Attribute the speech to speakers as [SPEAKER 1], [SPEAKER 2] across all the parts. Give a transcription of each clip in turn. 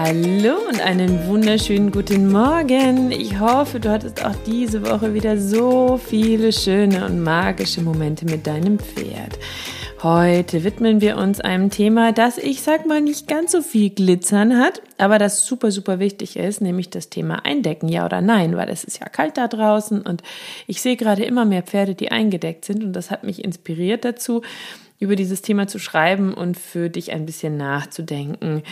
[SPEAKER 1] Hallo und einen wunderschönen guten Morgen. Ich hoffe, du hattest auch diese Woche wieder so viele schöne und magische Momente mit deinem Pferd. Heute widmen wir uns einem Thema, das ich sag mal nicht ganz so viel Glitzern hat, aber das super, super wichtig ist, nämlich das Thema Eindecken, ja oder nein, weil es ist ja kalt da draußen und ich sehe gerade immer mehr Pferde, die eingedeckt sind und das hat mich inspiriert dazu, über dieses Thema zu schreiben und für dich ein bisschen nachzudenken.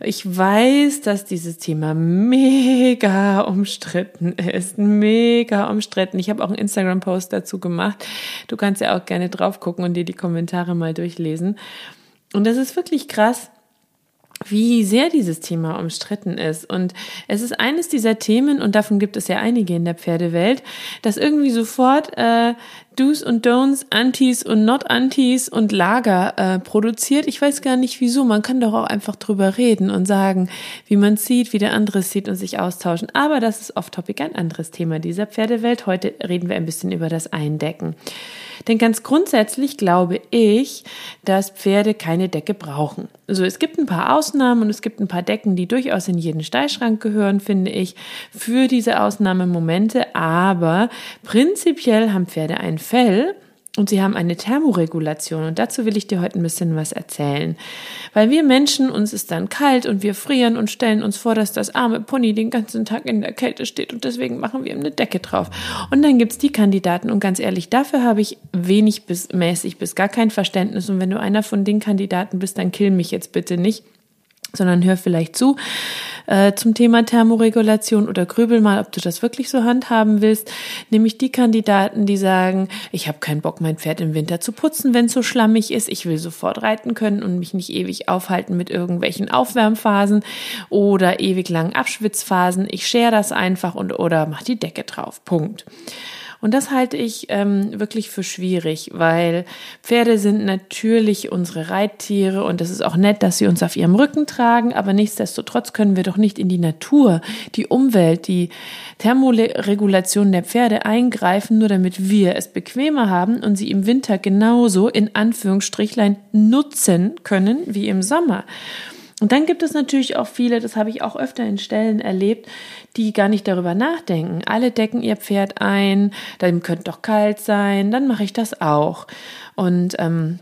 [SPEAKER 1] Ich weiß, dass dieses Thema mega umstritten ist, mega umstritten. Ich habe auch einen Instagram-Post dazu gemacht. Du kannst ja auch gerne drauf gucken und dir die Kommentare mal durchlesen. Und das ist wirklich krass, wie sehr dieses Thema umstritten ist. Und es ist eines dieser Themen, und davon gibt es ja einige in der Pferdewelt, dass irgendwie sofort äh, Do's und Don'ts, Antis und Not-Antis und Lager äh, produziert. Ich weiß gar nicht wieso. Man kann doch auch einfach drüber reden und sagen, wie man sieht, wie der andere sieht und sich austauschen. Aber das ist off-topic ein anderes Thema dieser Pferdewelt. Heute reden wir ein bisschen über das Eindecken. Denn ganz grundsätzlich glaube ich, dass Pferde keine Decke brauchen. Also es gibt ein paar Ausnahmen und es gibt ein paar Decken, die durchaus in jeden Stallschrank gehören, finde ich, für diese Ausnahmemomente. Aber prinzipiell haben Pferde ein Fell und sie haben eine Thermoregulation und dazu will ich dir heute ein bisschen was erzählen. Weil wir Menschen, uns ist dann kalt und wir frieren und stellen uns vor, dass das arme Pony den ganzen Tag in der Kälte steht und deswegen machen wir ihm eine Decke drauf. Und dann gibt's die Kandidaten und ganz ehrlich, dafür habe ich wenig bis mäßig bis gar kein Verständnis und wenn du einer von den Kandidaten bist, dann kill mich jetzt bitte nicht sondern hör vielleicht zu äh, zum Thema Thermoregulation oder grübel mal, ob du das wirklich so handhaben willst. Nämlich die Kandidaten, die sagen, ich habe keinen Bock, mein Pferd im Winter zu putzen, wenn es so schlammig ist. Ich will sofort reiten können und mich nicht ewig aufhalten mit irgendwelchen Aufwärmphasen oder ewig langen Abschwitzphasen. Ich schere das einfach und oder mach die Decke drauf. Punkt. Und das halte ich ähm, wirklich für schwierig, weil Pferde sind natürlich unsere Reittiere und es ist auch nett, dass sie uns auf ihrem Rücken tragen, aber nichtsdestotrotz können wir doch nicht in die Natur, die Umwelt, die Thermoregulation der Pferde eingreifen, nur damit wir es bequemer haben und sie im Winter genauso in Anführungsstrichlein nutzen können wie im Sommer. Und dann gibt es natürlich auch viele, das habe ich auch öfter in Stellen erlebt, die gar nicht darüber nachdenken. Alle decken ihr Pferd ein, dann könnte doch kalt sein, dann mache ich das auch. Und ähm,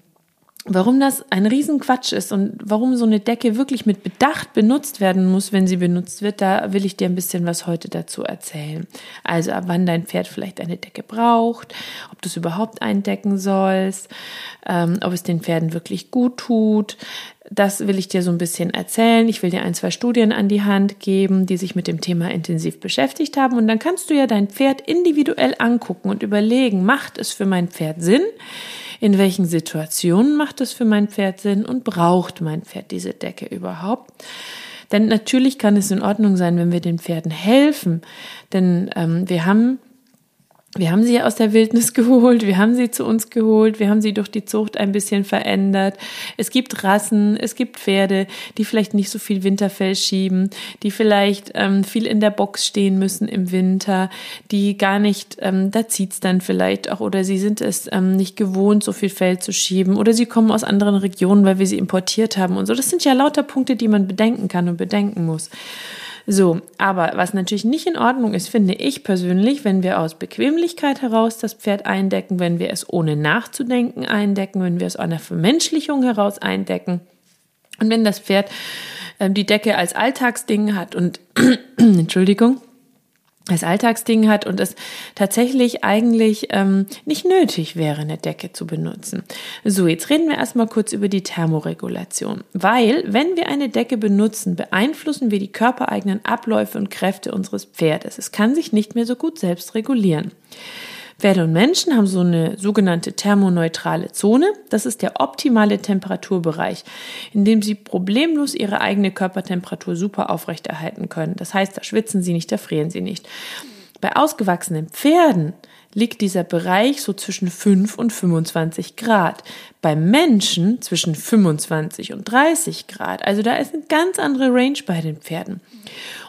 [SPEAKER 1] warum das ein Riesenquatsch ist und warum so eine Decke wirklich mit Bedacht benutzt werden muss, wenn sie benutzt wird, da will ich dir ein bisschen was heute dazu erzählen. Also ab wann dein Pferd vielleicht eine Decke braucht, ob du es überhaupt eindecken sollst, ähm, ob es den Pferden wirklich gut tut, das will ich dir so ein bisschen erzählen. Ich will dir ein, zwei Studien an die Hand geben, die sich mit dem Thema intensiv beschäftigt haben. Und dann kannst du ja dein Pferd individuell angucken und überlegen, macht es für mein Pferd Sinn? In welchen Situationen macht es für mein Pferd Sinn? Und braucht mein Pferd diese Decke überhaupt? Denn natürlich kann es in Ordnung sein, wenn wir den Pferden helfen. Denn ähm, wir haben wir haben sie aus der Wildnis geholt, wir haben sie zu uns geholt, wir haben sie durch die Zucht ein bisschen verändert. Es gibt Rassen, es gibt Pferde, die vielleicht nicht so viel Winterfell schieben, die vielleicht ähm, viel in der Box stehen müssen im Winter, die gar nicht, ähm, da zieht's dann vielleicht auch, oder sie sind es ähm, nicht gewohnt, so viel Fell zu schieben, oder sie kommen aus anderen Regionen, weil wir sie importiert haben und so. Das sind ja lauter Punkte, die man bedenken kann und bedenken muss. So, aber was natürlich nicht in Ordnung ist, finde ich persönlich, wenn wir aus Bequemlichkeit heraus das Pferd eindecken, wenn wir es ohne nachzudenken eindecken, wenn wir es aus einer Vermenschlichung heraus eindecken. Und wenn das Pferd äh, die Decke als Alltagsding hat und Entschuldigung, als Alltagsding hat und es tatsächlich eigentlich ähm, nicht nötig wäre, eine Decke zu benutzen. So, jetzt reden wir erstmal kurz über die Thermoregulation. Weil, wenn wir eine Decke benutzen, beeinflussen wir die körpereigenen Abläufe und Kräfte unseres Pferdes. Es kann sich nicht mehr so gut selbst regulieren. Pferde und Menschen haben so eine sogenannte thermoneutrale Zone. Das ist der optimale Temperaturbereich, in dem sie problemlos ihre eigene Körpertemperatur super aufrechterhalten können. Das heißt, da schwitzen sie nicht, da frieren sie nicht. Bei ausgewachsenen Pferden liegt dieser Bereich so zwischen 5 und 25 Grad. Beim Menschen zwischen 25 und 30 Grad. Also da ist eine ganz andere Range bei den Pferden.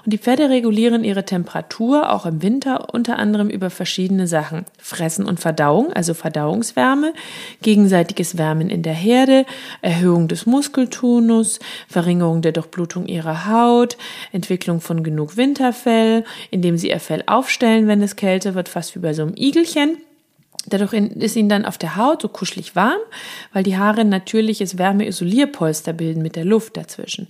[SPEAKER 1] Und die Pferde regulieren ihre Temperatur auch im Winter unter anderem über verschiedene Sachen. Fressen und Verdauung, also Verdauungswärme, gegenseitiges Wärmen in der Herde, Erhöhung des Muskeltonus, Verringerung der Durchblutung ihrer Haut, Entwicklung von genug Winterfell, indem sie ihr Fell aufstellen, wenn es kälter wird, fast wie bei so einem Igelchen. Dadurch ist ihnen dann auf der Haut so kuschelig warm, weil die Haare natürliches Wärmeisolierpolster bilden mit der Luft dazwischen.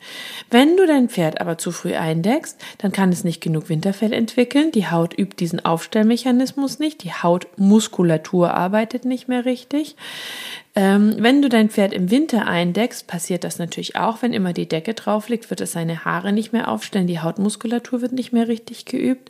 [SPEAKER 1] Wenn du dein Pferd aber zu früh eindeckst, dann kann es nicht genug Winterfell entwickeln. Die Haut übt diesen Aufstellmechanismus nicht. Die Hautmuskulatur arbeitet nicht mehr richtig. Ähm, wenn du dein Pferd im Winter eindeckst, passiert das natürlich auch. Wenn immer die Decke drauf liegt, wird es seine Haare nicht mehr aufstellen. Die Hautmuskulatur wird nicht mehr richtig geübt.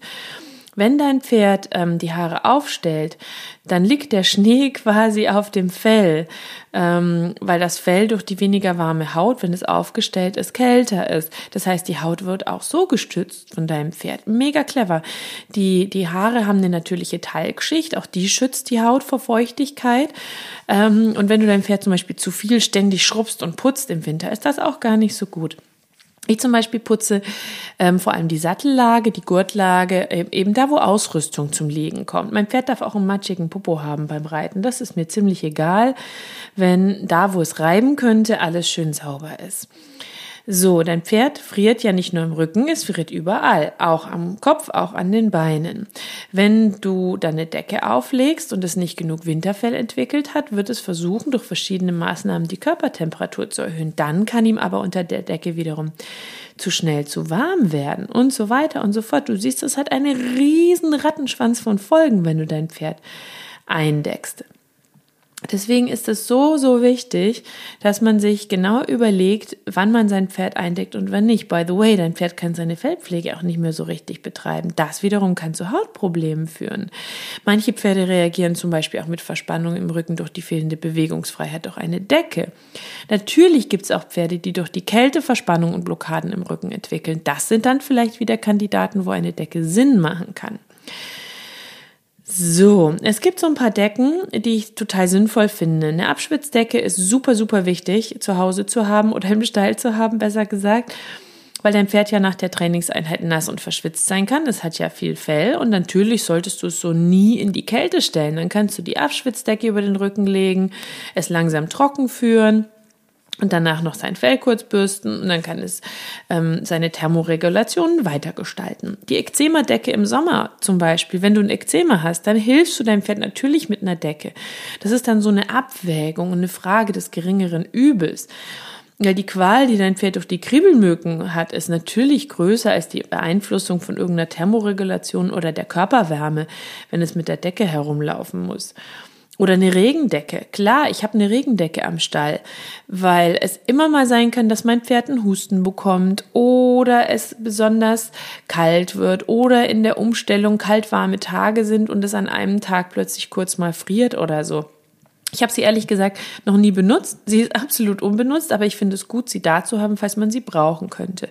[SPEAKER 1] Wenn dein Pferd ähm, die Haare aufstellt, dann liegt der Schnee quasi auf dem Fell, ähm, weil das Fell durch die weniger warme Haut, wenn es aufgestellt ist, kälter ist. Das heißt, die Haut wird auch so gestützt von deinem Pferd. Mega clever. Die, die Haare haben eine natürliche Talgschicht, auch die schützt die Haut vor Feuchtigkeit. Ähm, und wenn du dein Pferd zum Beispiel zu viel ständig schrubbst und putzt im Winter, ist das auch gar nicht so gut. Ich zum Beispiel putze ähm, vor allem die Sattellage, die Gurtlage, äh, eben da, wo Ausrüstung zum Liegen kommt. Mein Pferd darf auch einen matschigen Popo haben beim Reiten. Das ist mir ziemlich egal, wenn da, wo es reiben könnte, alles schön sauber ist. So, dein Pferd friert ja nicht nur im Rücken, es friert überall, auch am Kopf, auch an den Beinen. Wenn du deine Decke auflegst und es nicht genug Winterfell entwickelt hat, wird es versuchen, durch verschiedene Maßnahmen die Körpertemperatur zu erhöhen. Dann kann ihm aber unter der Decke wiederum zu schnell zu warm werden und so weiter und so fort. Du siehst, es hat einen riesen Rattenschwanz von Folgen, wenn du dein Pferd eindeckst. Deswegen ist es so, so wichtig, dass man sich genau überlegt, wann man sein Pferd eindeckt und wann nicht. By the way, dein Pferd kann seine Fellpflege auch nicht mehr so richtig betreiben. Das wiederum kann zu Hautproblemen führen. Manche Pferde reagieren zum Beispiel auch mit Verspannung im Rücken durch die fehlende Bewegungsfreiheit durch eine Decke. Natürlich gibt es auch Pferde, die durch die Kälte Verspannung und Blockaden im Rücken entwickeln. Das sind dann vielleicht wieder Kandidaten, wo eine Decke Sinn machen kann. So, es gibt so ein paar Decken, die ich total sinnvoll finde. Eine Abschwitzdecke ist super, super wichtig zu Hause zu haben oder im Stall zu haben, besser gesagt, weil dein Pferd ja nach der Trainingseinheit nass und verschwitzt sein kann. Es hat ja viel Fell und natürlich solltest du es so nie in die Kälte stellen. Dann kannst du die Abschwitzdecke über den Rücken legen, es langsam trocken führen und danach noch sein Fell kurz bürsten und dann kann es ähm, seine Thermoregulation weitergestalten. Die Ekzemadecke im Sommer zum Beispiel, wenn du ein Ekzema hast, dann hilfst du deinem Pferd natürlich mit einer Decke. Das ist dann so eine Abwägung und eine Frage des geringeren Übels. Ja, die Qual, die dein Pferd durch die Kribbelmücken hat, ist natürlich größer als die Beeinflussung von irgendeiner Thermoregulation oder der Körperwärme, wenn es mit der Decke herumlaufen muss. Oder eine Regendecke. Klar, ich habe eine Regendecke am Stall, weil es immer mal sein kann, dass mein Pferd einen Husten bekommt oder es besonders kalt wird oder in der Umstellung kalt-warme Tage sind und es an einem Tag plötzlich kurz mal friert oder so. Ich habe sie ehrlich gesagt noch nie benutzt. Sie ist absolut unbenutzt, aber ich finde es gut, sie da zu haben, falls man sie brauchen könnte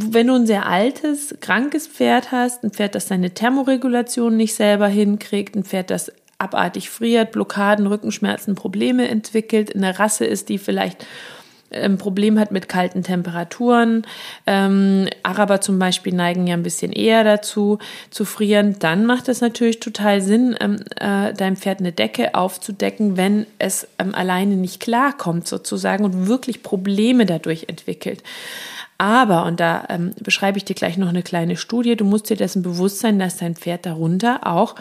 [SPEAKER 1] wenn du ein sehr altes, krankes Pferd hast, ein Pferd, das seine Thermoregulation nicht selber hinkriegt, ein Pferd, das abartig friert, Blockaden, Rückenschmerzen, Probleme entwickelt, in der Rasse ist, die vielleicht ein ähm, Problem hat mit kalten Temperaturen. Ähm, Araber zum Beispiel neigen ja ein bisschen eher dazu zu frieren. Dann macht es natürlich total Sinn, ähm, äh, deinem Pferd eine Decke aufzudecken, wenn es ähm, alleine nicht klarkommt sozusagen und wirklich Probleme dadurch entwickelt. Aber, und da ähm, beschreibe ich dir gleich noch eine kleine Studie, du musst dir dessen bewusst sein, dass dein Pferd darunter auch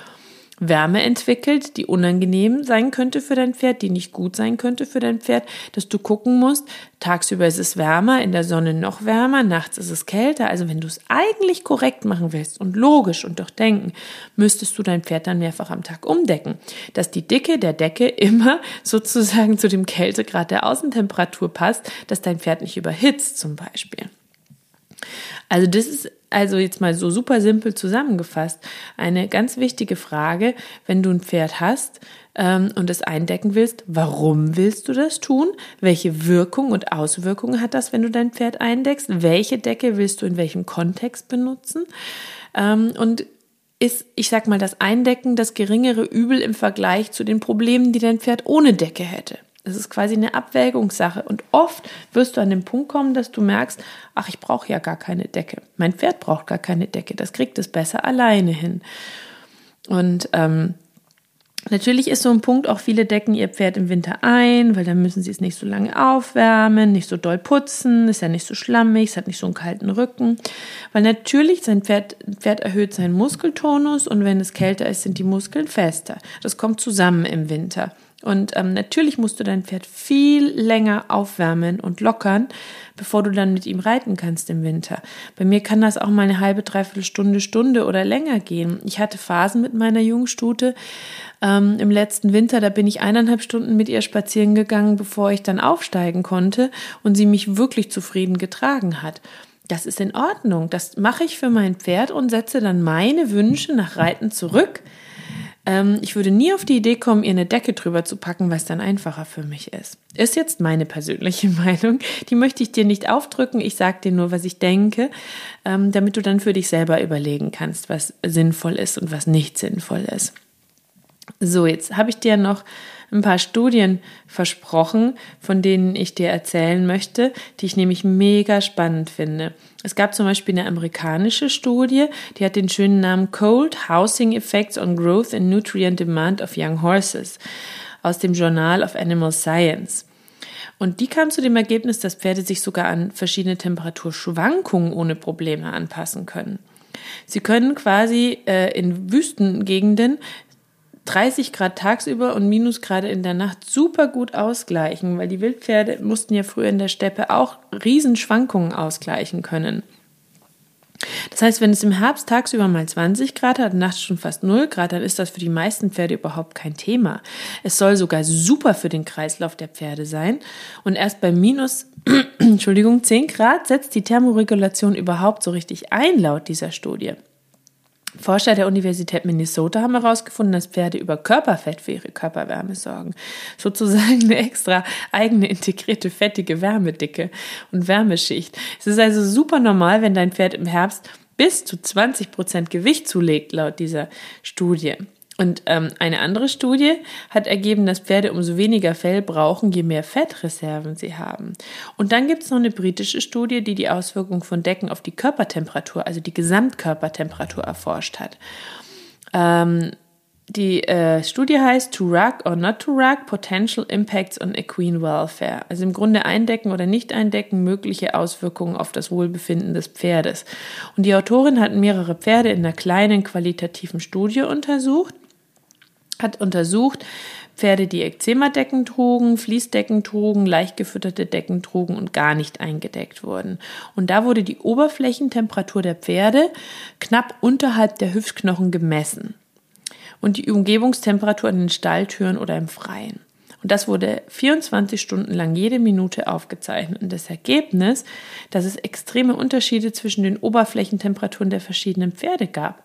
[SPEAKER 1] Wärme entwickelt, die unangenehm sein könnte für dein Pferd, die nicht gut sein könnte für dein Pferd, dass du gucken musst, tagsüber ist es wärmer, in der Sonne noch wärmer, nachts ist es kälter. Also wenn du es eigentlich korrekt machen willst und logisch und durchdenken, müsstest du dein Pferd dann mehrfach am Tag umdecken, dass die Dicke der Decke immer sozusagen zu dem Kältegrad der Außentemperatur passt, dass dein Pferd nicht überhitzt zum Beispiel. Also das ist also jetzt mal so super simpel zusammengefasst eine ganz wichtige Frage, wenn du ein Pferd hast ähm, und es eindecken willst. Warum willst du das tun? Welche Wirkung und Auswirkungen hat das, wenn du dein Pferd eindeckst? Welche Decke willst du in welchem Kontext benutzen? Ähm, und ist, ich sag mal, das Eindecken das geringere Übel im Vergleich zu den Problemen, die dein Pferd ohne Decke hätte. Es ist quasi eine Abwägungssache. Und oft wirst du an den Punkt kommen, dass du merkst, ach, ich brauche ja gar keine Decke. Mein Pferd braucht gar keine Decke. Das kriegt es besser alleine hin. Und ähm, Natürlich ist so ein Punkt, auch viele decken ihr Pferd im Winter ein, weil dann müssen sie es nicht so lange aufwärmen, nicht so doll putzen, ist ja nicht so schlammig, es hat nicht so einen kalten Rücken. Weil natürlich sein Pferd, Pferd erhöht seinen Muskeltonus und wenn es kälter ist, sind die Muskeln fester. Das kommt zusammen im Winter. Und ähm, natürlich musst du dein Pferd viel länger aufwärmen und lockern, bevor du dann mit ihm reiten kannst im Winter. Bei mir kann das auch mal eine halbe, dreiviertel Stunde, Stunde oder länger gehen. Ich hatte Phasen mit meiner Jungstute ähm, im letzten Winter, da bin ich eineinhalb Stunden mit ihr spazieren gegangen, bevor ich dann aufsteigen konnte und sie mich wirklich zufrieden getragen hat. Das ist in Ordnung. Das mache ich für mein Pferd und setze dann meine Wünsche nach Reiten zurück ähm, ich würde nie auf die Idee kommen, ihr eine Decke drüber zu packen, weil es dann einfacher für mich ist. Ist jetzt meine persönliche Meinung. Die möchte ich dir nicht aufdrücken. Ich sage dir nur, was ich denke, ähm, damit du dann für dich selber überlegen kannst, was sinnvoll ist und was nicht sinnvoll ist. So, jetzt habe ich dir noch ein paar Studien versprochen, von denen ich dir erzählen möchte, die ich nämlich mega spannend finde. Es gab zum Beispiel eine amerikanische Studie, die hat den schönen Namen Cold Housing Effects on Growth and Nutrient Demand of Young Horses aus dem Journal of Animal Science. Und die kam zu dem Ergebnis, dass Pferde sich sogar an verschiedene Temperaturschwankungen ohne Probleme anpassen können. Sie können quasi äh, in Wüstengegenden 30 Grad tagsüber und Minusgrade in der Nacht super gut ausgleichen, weil die Wildpferde mussten ja früher in der Steppe auch Riesenschwankungen ausgleichen können. Das heißt, wenn es im Herbst tagsüber mal 20 Grad hat, nachts schon fast 0 Grad, dann ist das für die meisten Pferde überhaupt kein Thema. Es soll sogar super für den Kreislauf der Pferde sein. Und erst bei minus, Entschuldigung, 10 Grad setzt die Thermoregulation überhaupt so richtig ein, laut dieser Studie. Forscher der Universität Minnesota haben herausgefunden, dass Pferde über Körperfett für ihre Körperwärme sorgen. Sozusagen eine extra eigene integrierte fettige Wärmedicke und Wärmeschicht. Es ist also super normal, wenn dein Pferd im Herbst bis zu 20 Prozent Gewicht zulegt, laut dieser Studie. Und ähm, eine andere Studie hat ergeben, dass Pferde umso weniger Fell brauchen, je mehr Fettreserven sie haben. Und dann gibt es noch eine britische Studie, die die Auswirkung von Decken auf die Körpertemperatur, also die Gesamtkörpertemperatur erforscht hat. Ähm, die äh, Studie heißt To Rug or Not to Rug, Potential Impacts on Equine Welfare. Also im Grunde eindecken oder nicht eindecken, mögliche Auswirkungen auf das Wohlbefinden des Pferdes. Und die Autorin hat mehrere Pferde in einer kleinen qualitativen Studie untersucht hat untersucht, Pferde, die Ekzemadecken trugen, Fließdecken trugen, leicht gefütterte Decken trugen und gar nicht eingedeckt wurden. Und da wurde die Oberflächentemperatur der Pferde knapp unterhalb der Hüftknochen gemessen. Und die Umgebungstemperatur an den Stalltüren oder im Freien. Und das wurde 24 Stunden lang jede Minute aufgezeichnet. Und das Ergebnis, dass es extreme Unterschiede zwischen den Oberflächentemperaturen der verschiedenen Pferde gab.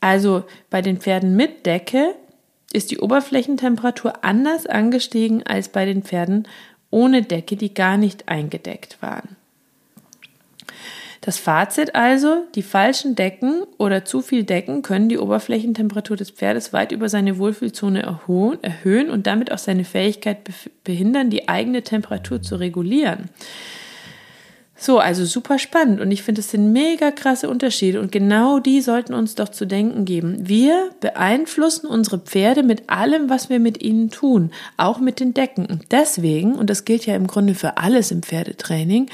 [SPEAKER 1] Also bei den Pferden mit Decke ist die Oberflächentemperatur anders angestiegen als bei den Pferden ohne Decke, die gar nicht eingedeckt waren. Das Fazit also, die falschen Decken oder zu viel Decken können die Oberflächentemperatur des Pferdes weit über seine Wohlfühlzone erhöhen und damit auch seine Fähigkeit behindern, die eigene Temperatur zu regulieren. So, also super spannend und ich finde, es sind mega krasse Unterschiede und genau die sollten uns doch zu denken geben. Wir beeinflussen unsere Pferde mit allem, was wir mit ihnen tun, auch mit den Decken. Und deswegen, und das gilt ja im Grunde für alles im Pferdetraining,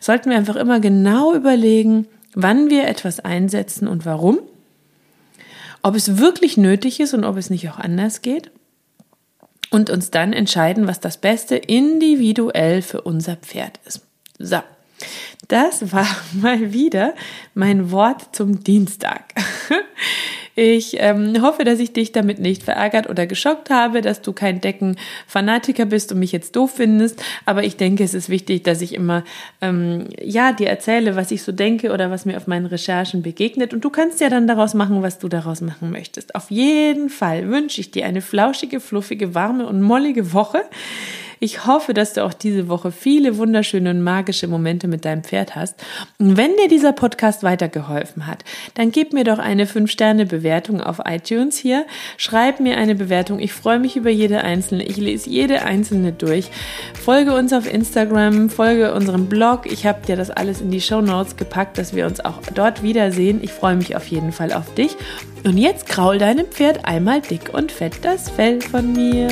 [SPEAKER 1] sollten wir einfach immer genau überlegen, wann wir etwas einsetzen und warum. ob es wirklich nötig ist und ob es nicht auch anders geht und uns dann entscheiden, was das Beste individuell für unser Pferd ist. So, das war mal wieder mein Wort zum Dienstag. Ich ähm, hoffe, dass ich dich damit nicht verärgert oder geschockt habe, dass du kein Deckenfanatiker bist und mich jetzt doof findest. Aber ich denke, es ist wichtig, dass ich immer ähm, ja dir erzähle, was ich so denke oder was mir auf meinen Recherchen begegnet. Und du kannst ja dann daraus machen, was du daraus machen möchtest. Auf jeden Fall wünsche ich dir eine flauschige, fluffige, warme und mollige Woche. Ich hoffe, dass du auch diese Woche viele wunderschöne und magische Momente mit deinem Pferd hast. Und wenn dir dieser Podcast weitergeholfen hat, dann gib mir doch eine 5-Sterne-Bewertung auf iTunes hier. Schreib mir eine Bewertung. Ich freue mich über jede einzelne. Ich lese jede einzelne durch. Folge uns auf Instagram, folge unserem Blog. Ich habe dir das alles in die Show Notes gepackt, dass wir uns auch dort wiedersehen. Ich freue mich auf jeden Fall auf dich. Und jetzt kraul deinem Pferd einmal dick und fett das Fell von mir.